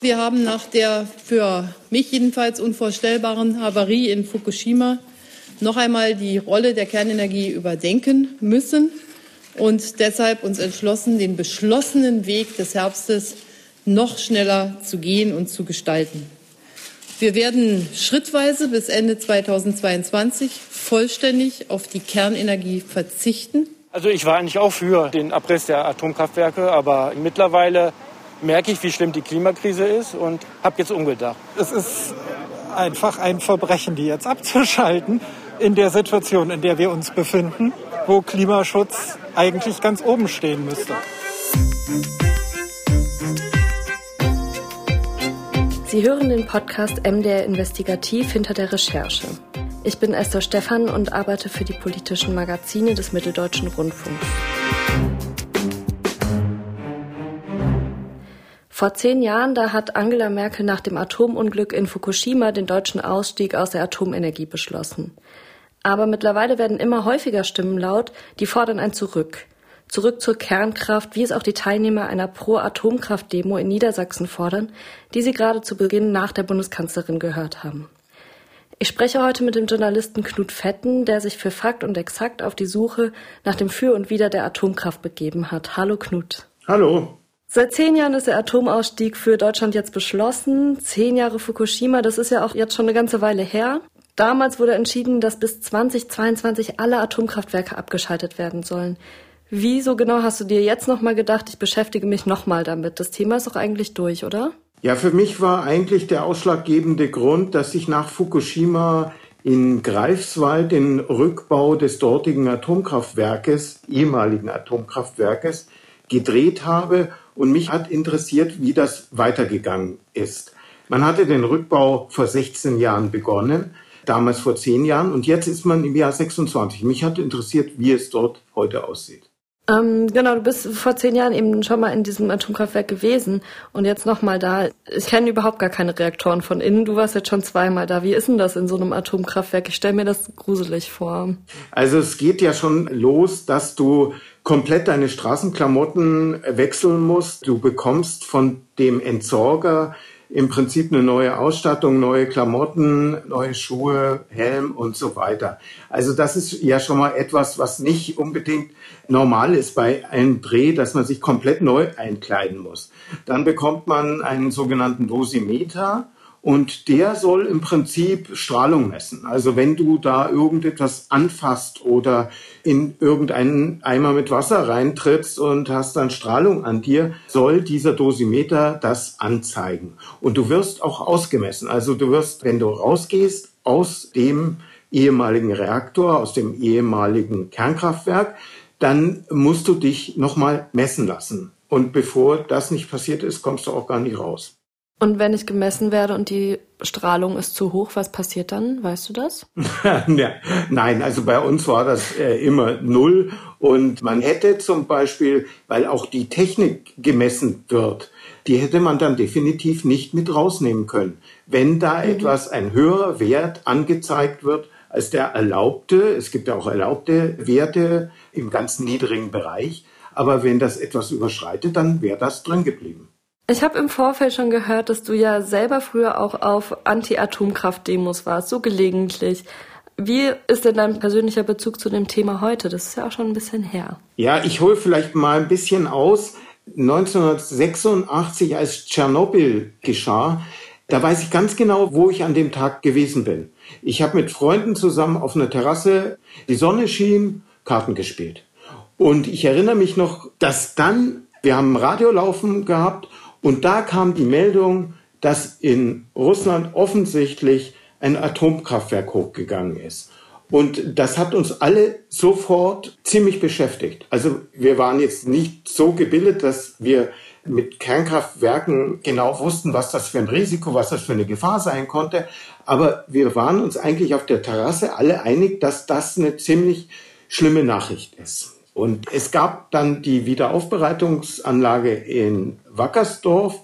Wir haben nach der für mich jedenfalls unvorstellbaren Havarie in Fukushima noch einmal die Rolle der Kernenergie überdenken müssen und deshalb uns entschlossen, den beschlossenen Weg des Herbstes noch schneller zu gehen und zu gestalten. Wir werden schrittweise bis Ende 2022 vollständig auf die Kernenergie verzichten. Also ich war eigentlich auch für den Abriss der Atomkraftwerke, aber mittlerweile merke ich, wie schlimm die Klimakrise ist und habe jetzt umgedacht. Es ist einfach ein Verbrechen, die jetzt abzuschalten in der Situation, in der wir uns befinden, wo Klimaschutz eigentlich ganz oben stehen müsste. Sie hören den Podcast MDR Investigativ hinter der Recherche. Ich bin Esther Stephan und arbeite für die politischen Magazine des Mitteldeutschen Rundfunks. Vor zehn Jahren, da hat Angela Merkel nach dem Atomunglück in Fukushima den deutschen Ausstieg aus der Atomenergie beschlossen. Aber mittlerweile werden immer häufiger Stimmen laut, die fordern ein Zurück. Zurück zur Kernkraft, wie es auch die Teilnehmer einer Pro-Atomkraft-Demo in Niedersachsen fordern, die sie gerade zu Beginn nach der Bundeskanzlerin gehört haben. Ich spreche heute mit dem Journalisten Knut Fetten, der sich für Fakt und Exakt auf die Suche nach dem Für und Wider der Atomkraft begeben hat. Hallo Knut. Hallo. Seit zehn Jahren ist der Atomausstieg für Deutschland jetzt beschlossen. Zehn Jahre Fukushima, das ist ja auch jetzt schon eine ganze Weile her. Damals wurde entschieden, dass bis 2022 alle Atomkraftwerke abgeschaltet werden sollen. Wieso genau hast du dir jetzt nochmal gedacht, ich beschäftige mich nochmal damit? Das Thema ist doch eigentlich durch, oder? Ja, für mich war eigentlich der ausschlaggebende Grund, dass ich nach Fukushima in Greifswald den Rückbau des dortigen Atomkraftwerkes, ehemaligen Atomkraftwerkes, gedreht habe und mich hat interessiert, wie das weitergegangen ist. Man hatte den Rückbau vor 16 Jahren begonnen, damals vor 10 Jahren und jetzt ist man im Jahr 26. Mich hat interessiert, wie es dort heute aussieht. Ähm, genau, du bist vor zehn Jahren eben schon mal in diesem Atomkraftwerk gewesen und jetzt nochmal da. Ich kenne überhaupt gar keine Reaktoren von innen. Du warst jetzt schon zweimal da. Wie ist denn das in so einem Atomkraftwerk? Ich stelle mir das gruselig vor. Also es geht ja schon los, dass du komplett deine Straßenklamotten wechseln musst. Du bekommst von dem Entsorger im Prinzip eine neue Ausstattung, neue Klamotten, neue Schuhe, Helm und so weiter. Also das ist ja schon mal etwas, was nicht unbedingt normal ist bei einem Dreh, dass man sich komplett neu einkleiden muss. Dann bekommt man einen sogenannten Dosimeter und der soll im Prinzip Strahlung messen. Also wenn du da irgendetwas anfasst oder in irgendeinen Eimer mit Wasser reintrittst und hast dann Strahlung an dir, soll dieser Dosimeter das anzeigen. Und du wirst auch ausgemessen. Also du wirst, wenn du rausgehst aus dem ehemaligen Reaktor, aus dem ehemaligen Kernkraftwerk, dann musst du dich nochmal messen lassen. Und bevor das nicht passiert ist, kommst du auch gar nicht raus. Und wenn ich gemessen werde und die Strahlung ist zu hoch, was passiert dann? Weißt du das? Nein, also bei uns war das äh, immer null. Und man hätte zum Beispiel, weil auch die Technik gemessen wird, die hätte man dann definitiv nicht mit rausnehmen können. Wenn da mhm. etwas, ein höherer Wert angezeigt wird als der erlaubte, es gibt ja auch erlaubte Werte im ganz niedrigen Bereich, aber wenn das etwas überschreitet, dann wäre das drin geblieben. Ich habe im Vorfeld schon gehört, dass du ja selber früher auch auf Anti-Atomkraft-Demos warst, so gelegentlich. Wie ist denn dein persönlicher Bezug zu dem Thema heute? Das ist ja auch schon ein bisschen her. Ja, ich hole vielleicht mal ein bisschen aus. 1986, als Tschernobyl geschah, da weiß ich ganz genau, wo ich an dem Tag gewesen bin. Ich habe mit Freunden zusammen auf einer Terrasse, die Sonne schien, Karten gespielt. Und ich erinnere mich noch, dass dann, wir haben Radio laufen gehabt und da kam die Meldung, dass in Russland offensichtlich ein Atomkraftwerk hochgegangen ist. Und das hat uns alle sofort ziemlich beschäftigt. Also wir waren jetzt nicht so gebildet, dass wir mit Kernkraftwerken genau wussten, was das für ein Risiko, was das für eine Gefahr sein konnte. Aber wir waren uns eigentlich auf der Terrasse alle einig, dass das eine ziemlich schlimme Nachricht ist. Und es gab dann die Wiederaufbereitungsanlage in Wackersdorf.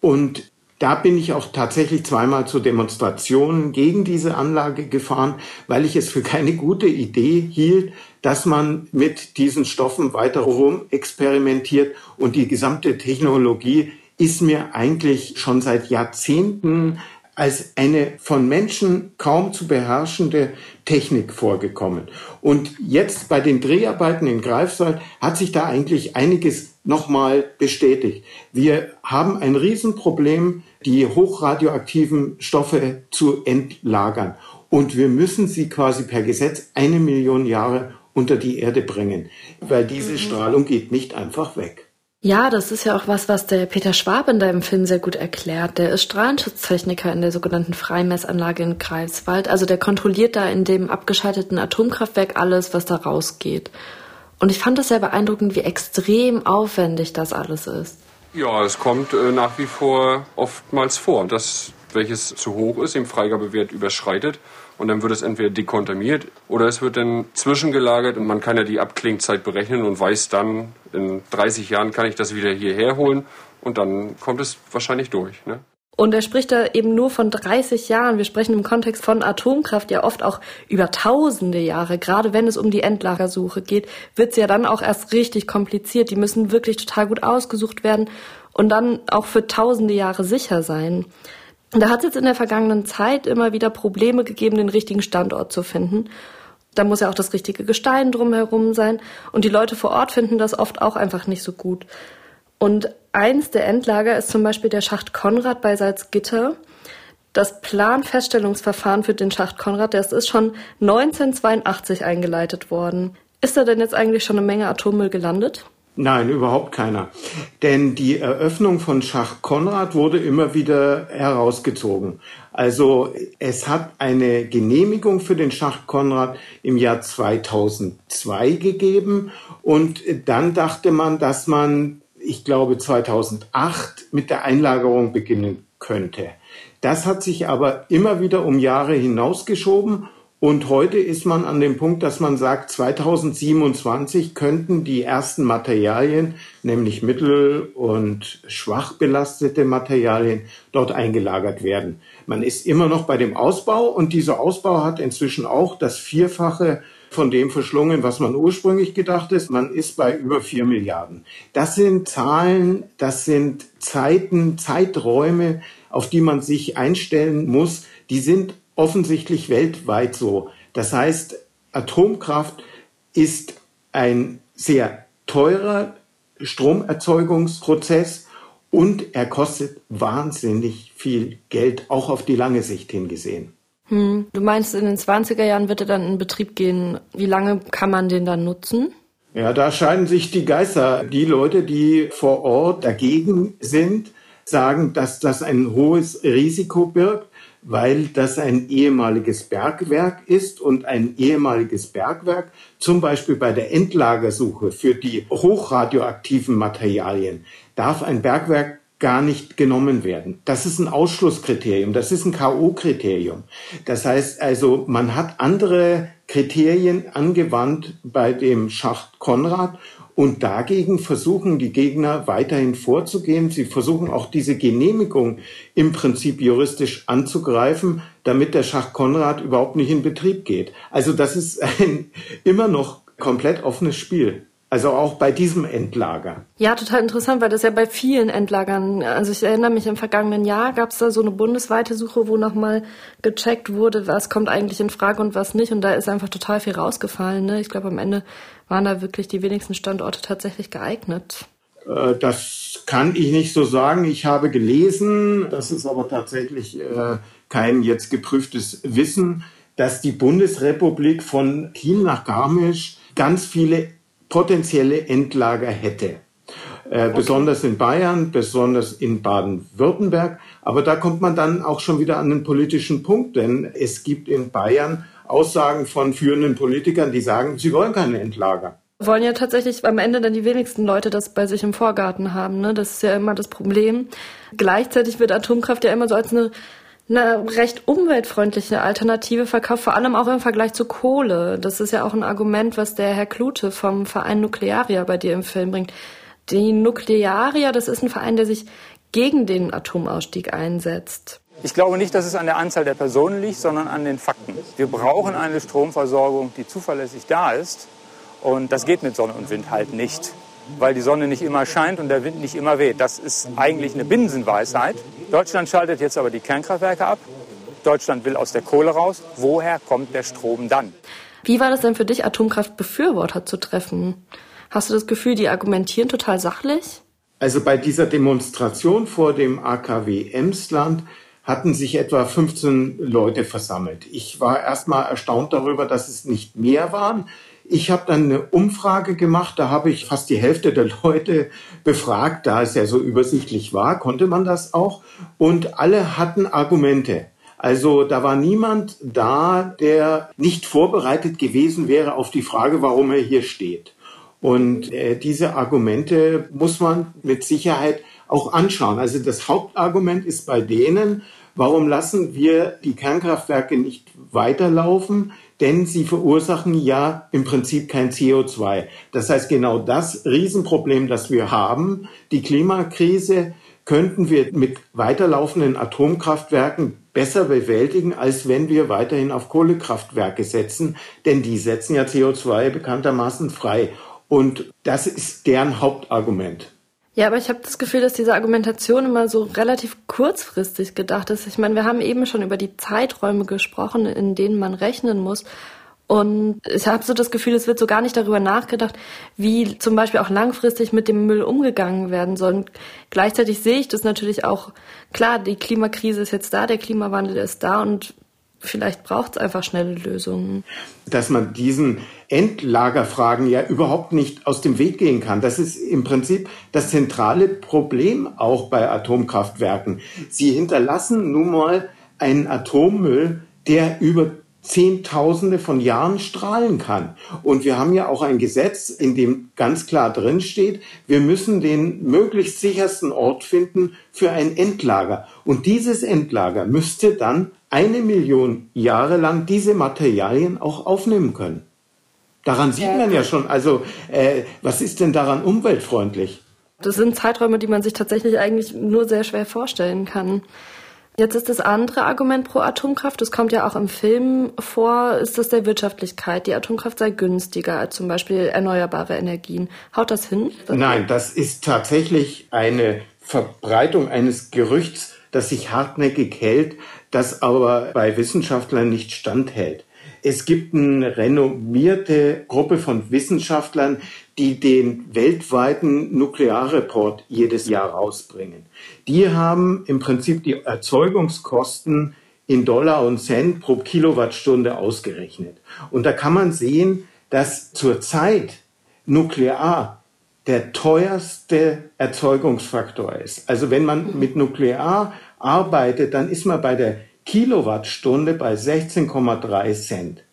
Und da bin ich auch tatsächlich zweimal zu Demonstrationen gegen diese Anlage gefahren, weil ich es für keine gute Idee hielt, dass man mit diesen Stoffen weiter rum experimentiert. Und die gesamte Technologie ist mir eigentlich schon seit Jahrzehnten als eine von Menschen kaum zu beherrschende Technik vorgekommen. Und jetzt bei den Dreharbeiten in Greifswald hat sich da eigentlich einiges nochmal bestätigt. Wir haben ein Riesenproblem, die hochradioaktiven Stoffe zu entlagern. Und wir müssen sie quasi per Gesetz eine Million Jahre unter die Erde bringen, weil diese mhm. Strahlung geht nicht einfach weg. Ja, das ist ja auch was, was der Peter Schwab in deinem Film sehr gut erklärt. Der ist Strahlenschutztechniker in der sogenannten Freimessanlage in Greifswald. Also der kontrolliert da in dem abgeschalteten Atomkraftwerk alles, was da rausgeht. Und ich fand es sehr beeindruckend, wie extrem aufwendig das alles ist. Ja, es kommt äh, nach wie vor oftmals vor, dass welches zu hoch ist, im Freigabewert überschreitet und dann wird es entweder dekontaminiert oder es wird dann zwischengelagert und man kann ja die Abklingzeit berechnen und weiß dann, in 30 Jahren kann ich das wieder hierher holen und dann kommt es wahrscheinlich durch. Ne? Und er spricht da eben nur von 30 Jahren. Wir sprechen im Kontext von Atomkraft ja oft auch über tausende Jahre. Gerade wenn es um die Endlagersuche geht, wird es ja dann auch erst richtig kompliziert. Die müssen wirklich total gut ausgesucht werden und dann auch für tausende Jahre sicher sein. Da hat es jetzt in der vergangenen Zeit immer wieder Probleme gegeben, den richtigen Standort zu finden. Da muss ja auch das richtige Gestein drumherum sein. Und die Leute vor Ort finden das oft auch einfach nicht so gut. Und eins der Endlager ist zum Beispiel der Schacht Konrad bei Salzgitter. Das Planfeststellungsverfahren für den Schacht Konrad, das ist schon 1982 eingeleitet worden. Ist da denn jetzt eigentlich schon eine Menge Atommüll gelandet? Nein, überhaupt keiner. Denn die Eröffnung von Schach Konrad wurde immer wieder herausgezogen. Also es hat eine Genehmigung für den Schach Konrad im Jahr 2002 gegeben und dann dachte man, dass man, ich glaube 2008 mit der Einlagerung beginnen könnte. Das hat sich aber immer wieder um Jahre hinausgeschoben und heute ist man an dem Punkt, dass man sagt, 2027 könnten die ersten Materialien, nämlich mittel- und schwach belastete Materialien, dort eingelagert werden. Man ist immer noch bei dem Ausbau und dieser Ausbau hat inzwischen auch das Vierfache von dem verschlungen, was man ursprünglich gedacht ist. Man ist bei über vier Milliarden. Das sind Zahlen, das sind Zeiten, Zeiträume, auf die man sich einstellen muss. Die sind offensichtlich weltweit so. Das heißt, Atomkraft ist ein sehr teurer Stromerzeugungsprozess und er kostet wahnsinnig viel Geld, auch auf die lange Sicht hingesehen. Hm. Du meinst, in den 20er Jahren wird er dann in Betrieb gehen. Wie lange kann man den dann nutzen? Ja, da scheiden sich die Geister. Die Leute, die vor Ort dagegen sind, sagen, dass das ein hohes Risiko birgt weil das ein ehemaliges Bergwerk ist und ein ehemaliges Bergwerk zum Beispiel bei der Endlagersuche für die hochradioaktiven Materialien darf ein Bergwerk gar nicht genommen werden. Das ist ein Ausschlusskriterium, das ist ein KO-Kriterium. Das heißt also, man hat andere Kriterien angewandt bei dem Schacht Konrad und dagegen versuchen die Gegner weiterhin vorzugehen. Sie versuchen auch diese Genehmigung im Prinzip juristisch anzugreifen, damit der Schach Konrad überhaupt nicht in Betrieb geht. Also das ist ein immer noch komplett offenes Spiel. Also auch bei diesem Endlager. Ja, total interessant, weil das ja bei vielen Endlagern, also ich erinnere mich, im vergangenen Jahr gab es da so eine bundesweite Suche, wo nochmal gecheckt wurde, was kommt eigentlich in Frage und was nicht. Und da ist einfach total viel rausgefallen. Ne? Ich glaube, am Ende waren da wirklich die wenigsten Standorte tatsächlich geeignet. Äh, das kann ich nicht so sagen. Ich habe gelesen, das ist aber tatsächlich äh, kein jetzt geprüftes Wissen, dass die Bundesrepublik von Kiel nach Garmisch ganz viele potenzielle Endlager hätte. Äh, okay. Besonders in Bayern, besonders in Baden-Württemberg. Aber da kommt man dann auch schon wieder an den politischen Punkt, denn es gibt in Bayern Aussagen von führenden Politikern, die sagen, sie wollen keine Endlager wollen ja tatsächlich am Ende dann die wenigsten Leute das bei sich im Vorgarten haben. Ne? Das ist ja immer das Problem. Gleichzeitig wird Atomkraft ja immer so als eine eine recht umweltfreundliche Alternative verkauft, vor allem auch im Vergleich zu Kohle. Das ist ja auch ein Argument, was der Herr Klute vom Verein Nuklearia bei dir im Film bringt. Die Nuklearia, das ist ein Verein, der sich gegen den Atomausstieg einsetzt. Ich glaube nicht, dass es an der Anzahl der Personen liegt, sondern an den Fakten. Wir brauchen eine Stromversorgung, die zuverlässig da ist. Und das geht mit Sonne und Wind halt nicht. Weil die Sonne nicht immer scheint und der Wind nicht immer weht. Das ist eigentlich eine Binsenweisheit. Deutschland schaltet jetzt aber die Kernkraftwerke ab. Deutschland will aus der Kohle raus. Woher kommt der Strom dann? Wie war das denn für dich, Atomkraftbefürworter zu treffen? Hast du das Gefühl, die argumentieren total sachlich? Also bei dieser Demonstration vor dem AKW Emsland hatten sich etwa 15 Leute versammelt. Ich war erstmal erstaunt darüber, dass es nicht mehr waren. Ich habe dann eine Umfrage gemacht, da habe ich fast die Hälfte der Leute befragt, da es ja so übersichtlich war, konnte man das auch. Und alle hatten Argumente. Also da war niemand da, der nicht vorbereitet gewesen wäre auf die Frage, warum er hier steht. Und äh, diese Argumente muss man mit Sicherheit auch anschauen. Also das Hauptargument ist bei denen, warum lassen wir die Kernkraftwerke nicht weiterlaufen? Denn sie verursachen ja im Prinzip kein CO2. Das heißt, genau das Riesenproblem, das wir haben, die Klimakrise, könnten wir mit weiterlaufenden Atomkraftwerken besser bewältigen, als wenn wir weiterhin auf Kohlekraftwerke setzen, denn die setzen ja CO2 bekanntermaßen frei. Und das ist deren Hauptargument. Ja, aber ich habe das Gefühl, dass diese Argumentation immer so relativ kurzfristig gedacht ist. Ich meine, wir haben eben schon über die Zeiträume gesprochen, in denen man rechnen muss. Und ich habe so das Gefühl, es wird so gar nicht darüber nachgedacht, wie zum Beispiel auch langfristig mit dem Müll umgegangen werden soll. Und gleichzeitig sehe ich das natürlich auch, klar, die Klimakrise ist jetzt da, der Klimawandel ist da und vielleicht braucht es einfach schnelle Lösungen. Dass man diesen Endlagerfragen ja überhaupt nicht aus dem Weg gehen kann. Das ist im Prinzip das zentrale Problem auch bei Atomkraftwerken. Sie hinterlassen nun mal einen Atommüll, der über Zehntausende von Jahren strahlen kann. Und wir haben ja auch ein Gesetz, in dem ganz klar drin steht, wir müssen den möglichst sichersten Ort finden für ein Endlager. Und dieses Endlager müsste dann eine Million Jahre lang diese Materialien auch aufnehmen können. Daran sieht man ja schon, also äh, was ist denn daran umweltfreundlich? Das sind Zeiträume, die man sich tatsächlich eigentlich nur sehr schwer vorstellen kann. Jetzt ist das andere Argument pro Atomkraft, das kommt ja auch im Film vor, ist das der Wirtschaftlichkeit. Die Atomkraft sei günstiger als zum Beispiel erneuerbare Energien. Haut das hin? Nein, das ist tatsächlich eine Verbreitung eines Gerüchts, das sich hartnäckig hält, das aber bei Wissenschaftlern nicht standhält. Es gibt eine renommierte Gruppe von Wissenschaftlern, die den weltweiten Nuklearreport jedes Jahr rausbringen. Die haben im Prinzip die Erzeugungskosten in Dollar und Cent pro Kilowattstunde ausgerechnet. Und da kann man sehen, dass zurzeit Nuklear der teuerste Erzeugungsfaktor ist. Also wenn man mit Nuklear arbeitet, dann ist man bei der Kilowattstunde bei 16,3 Cent.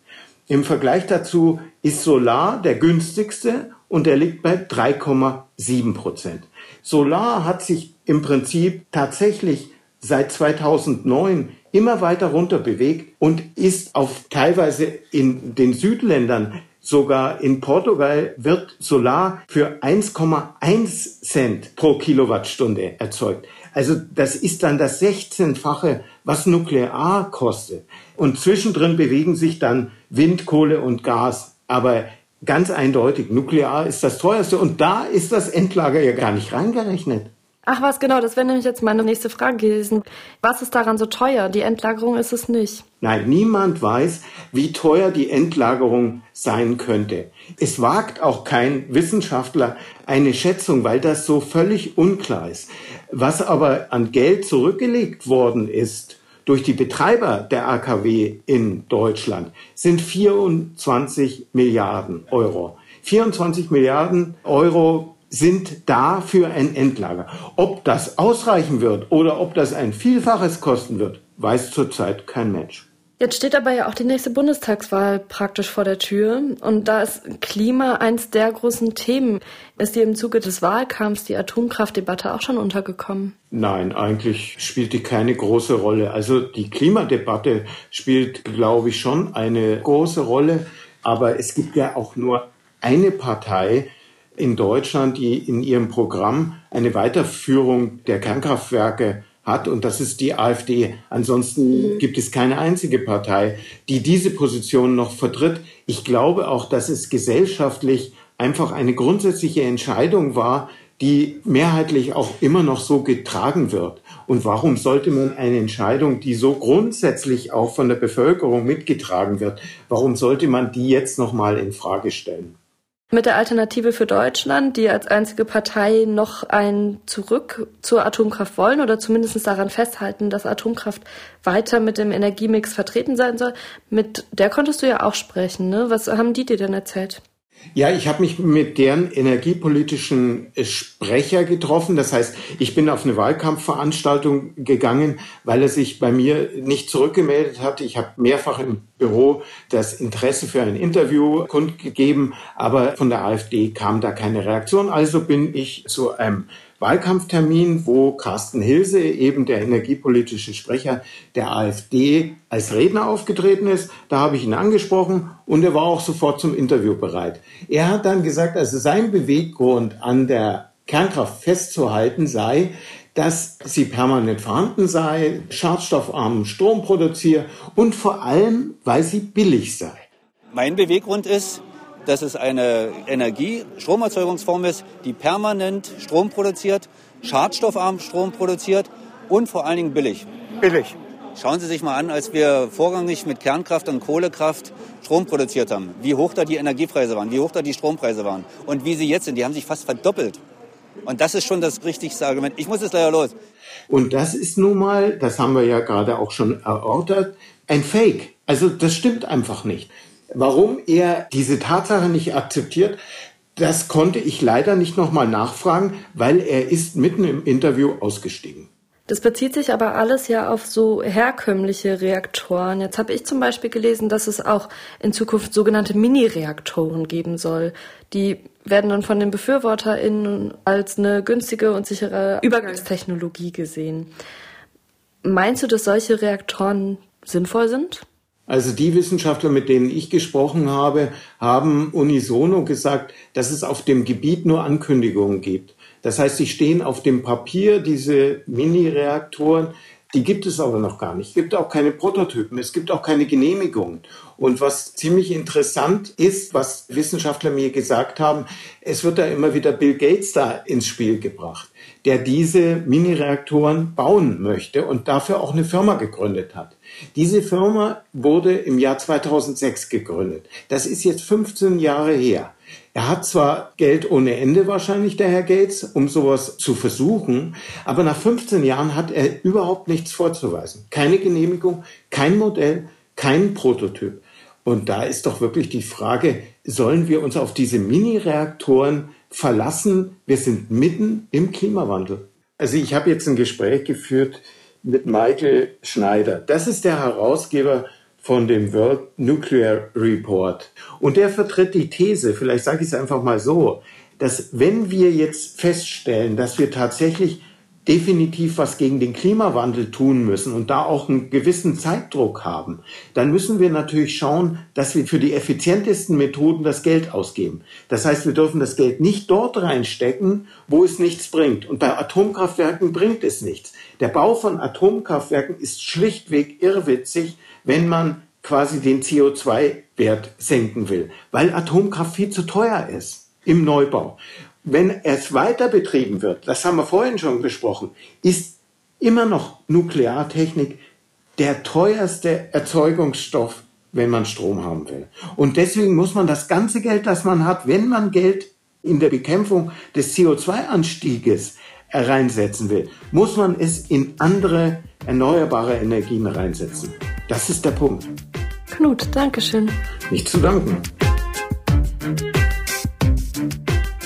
Im Vergleich dazu ist Solar der günstigste und der liegt bei 3,7 Prozent. Solar hat sich im Prinzip tatsächlich seit 2009 immer weiter runter bewegt und ist auf teilweise in den Südländern Sogar in Portugal wird Solar für 1,1 Cent pro Kilowattstunde erzeugt. Also das ist dann das 16-fache, was Nuklear kostet. Und zwischendrin bewegen sich dann Wind, Kohle und Gas. Aber ganz eindeutig, Nuklear ist das teuerste. Und da ist das Endlager ja gar nicht reingerechnet. Ach was, genau, das wäre nämlich jetzt meine nächste Frage gewesen. Was ist daran so teuer? Die Endlagerung ist es nicht. Nein, niemand weiß, wie teuer die Endlagerung sein könnte. Es wagt auch kein Wissenschaftler eine Schätzung, weil das so völlig unklar ist. Was aber an Geld zurückgelegt worden ist durch die Betreiber der AKW in Deutschland, sind 24 Milliarden Euro. 24 Milliarden Euro sind da für ein Endlager. Ob das ausreichen wird oder ob das ein Vielfaches kosten wird, weiß zurzeit kein Mensch. Jetzt steht aber ja auch die nächste Bundestagswahl praktisch vor der Tür. Und da ist Klima eins der großen Themen. Ist dir im Zuge des Wahlkampfs die Atomkraftdebatte auch schon untergekommen? Nein, eigentlich spielt die keine große Rolle. Also die Klimadebatte spielt, glaube ich, schon eine große Rolle. Aber es gibt ja auch nur eine Partei, in Deutschland, die in ihrem Programm eine Weiterführung der Kernkraftwerke hat und das ist die AfD. Ansonsten mhm. gibt es keine einzige Partei, die diese Position noch vertritt. Ich glaube auch, dass es gesellschaftlich einfach eine grundsätzliche Entscheidung war, die mehrheitlich auch immer noch so getragen wird. Und warum sollte man eine Entscheidung, die so grundsätzlich auch von der Bevölkerung mitgetragen wird, warum sollte man die jetzt nochmal in Frage stellen? Mit der Alternative für Deutschland, die als einzige Partei noch ein Zurück zur Atomkraft wollen oder zumindest daran festhalten, dass Atomkraft weiter mit dem Energiemix vertreten sein soll, mit der konntest du ja auch sprechen. Ne? Was haben die dir denn erzählt? Ja, ich habe mich mit deren energiepolitischen Sprecher getroffen. Das heißt, ich bin auf eine Wahlkampfveranstaltung gegangen, weil er sich bei mir nicht zurückgemeldet hat. Ich habe mehrfach im Büro das Interesse für ein Interview kundgegeben, aber von der AfD kam da keine Reaktion. Also bin ich zu einem Wahlkampftermin, wo Carsten Hilse, eben der energiepolitische Sprecher der AfD, als Redner aufgetreten ist. Da habe ich ihn angesprochen und er war auch sofort zum Interview bereit. Er hat dann gesagt, also sein Beweggrund an der Kernkraft festzuhalten sei, dass sie permanent vorhanden sei, schadstoffarmen Strom produziere und vor allem, weil sie billig sei. Mein Beweggrund ist, dass es eine Energie, Stromerzeugungsform ist, die permanent Strom produziert, schadstoffarm Strom produziert und vor allen Dingen billig. Billig. Schauen Sie sich mal an, als wir vorrangig mit Kernkraft und Kohlekraft Strom produziert haben, wie hoch da die Energiepreise waren, wie hoch da die Strompreise waren und wie sie jetzt sind. Die haben sich fast verdoppelt. Und das ist schon das richtigste Argument. Ich muss jetzt leider los. Und das ist nun mal, das haben wir ja gerade auch schon erörtert, ein Fake. Also das stimmt einfach nicht. Warum er diese Tatsache nicht akzeptiert, das konnte ich leider nicht nochmal nachfragen, weil er ist mitten im Interview ausgestiegen. Das bezieht sich aber alles ja auf so herkömmliche Reaktoren. Jetzt habe ich zum Beispiel gelesen, dass es auch in Zukunft sogenannte Mini-Reaktoren geben soll. Die werden dann von den BefürworterInnen als eine günstige und sichere Übergangstechnologie gesehen. Meinst du, dass solche Reaktoren sinnvoll sind? Also die Wissenschaftler, mit denen ich gesprochen habe, haben unisono gesagt, dass es auf dem Gebiet nur Ankündigungen gibt. Das heißt, sie stehen auf dem Papier, diese Mini-Reaktoren, die gibt es aber noch gar nicht. Es gibt auch keine Prototypen, es gibt auch keine Genehmigungen. Und was ziemlich interessant ist, was Wissenschaftler mir gesagt haben, es wird da immer wieder Bill Gates da ins Spiel gebracht, der diese Mini-Reaktoren bauen möchte und dafür auch eine Firma gegründet hat. Diese Firma wurde im Jahr 2006 gegründet. Das ist jetzt 15 Jahre her. Er hat zwar Geld ohne Ende wahrscheinlich, der Herr Gates, um sowas zu versuchen, aber nach 15 Jahren hat er überhaupt nichts vorzuweisen. Keine Genehmigung, kein Modell, kein Prototyp. Und da ist doch wirklich die Frage, sollen wir uns auf diese Mini-Reaktoren verlassen? Wir sind mitten im Klimawandel. Also ich habe jetzt ein Gespräch geführt mit Michael Schneider. Das ist der Herausgeber von dem World Nuclear Report. Und der vertritt die These, vielleicht sage ich es einfach mal so, dass wenn wir jetzt feststellen, dass wir tatsächlich definitiv was gegen den Klimawandel tun müssen und da auch einen gewissen Zeitdruck haben, dann müssen wir natürlich schauen, dass wir für die effizientesten Methoden das Geld ausgeben. Das heißt, wir dürfen das Geld nicht dort reinstecken, wo es nichts bringt. Und bei Atomkraftwerken bringt es nichts. Der Bau von Atomkraftwerken ist schlichtweg irrwitzig, wenn man quasi den CO2-Wert senken will, weil Atomkraft viel zu teuer ist im Neubau wenn es weiter betrieben wird, das haben wir vorhin schon besprochen, ist immer noch Nukleartechnik der teuerste Erzeugungsstoff, wenn man Strom haben will. Und deswegen muss man das ganze Geld, das man hat, wenn man Geld in der Bekämpfung des CO2-Anstieges reinsetzen will, muss man es in andere erneuerbare Energien reinsetzen. Das ist der Punkt. Knut, Dankeschön. Nicht zu danken.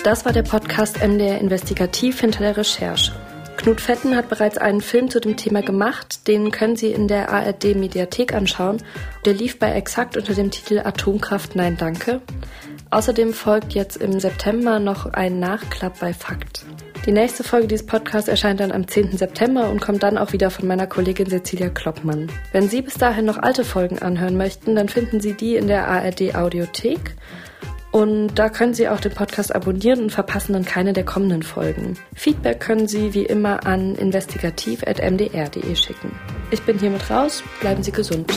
Das war der Podcast MDR Investigativ hinter der Recherche. Knut Fetten hat bereits einen Film zu dem Thema gemacht, den können Sie in der ARD Mediathek anschauen. Der lief bei Exakt unter dem Titel Atomkraft Nein Danke. Außerdem folgt jetzt im September noch ein Nachklapp bei Fakt. Die nächste Folge dieses Podcasts erscheint dann am 10. September und kommt dann auch wieder von meiner Kollegin Cecilia Kloppmann. Wenn Sie bis dahin noch alte Folgen anhören möchten, dann finden Sie die in der ARD Audiothek. Und da können Sie auch den Podcast abonnieren und verpassen dann keine der kommenden Folgen. Feedback können Sie wie immer an investigativ.mdr.de schicken. Ich bin hiermit raus, bleiben Sie gesund.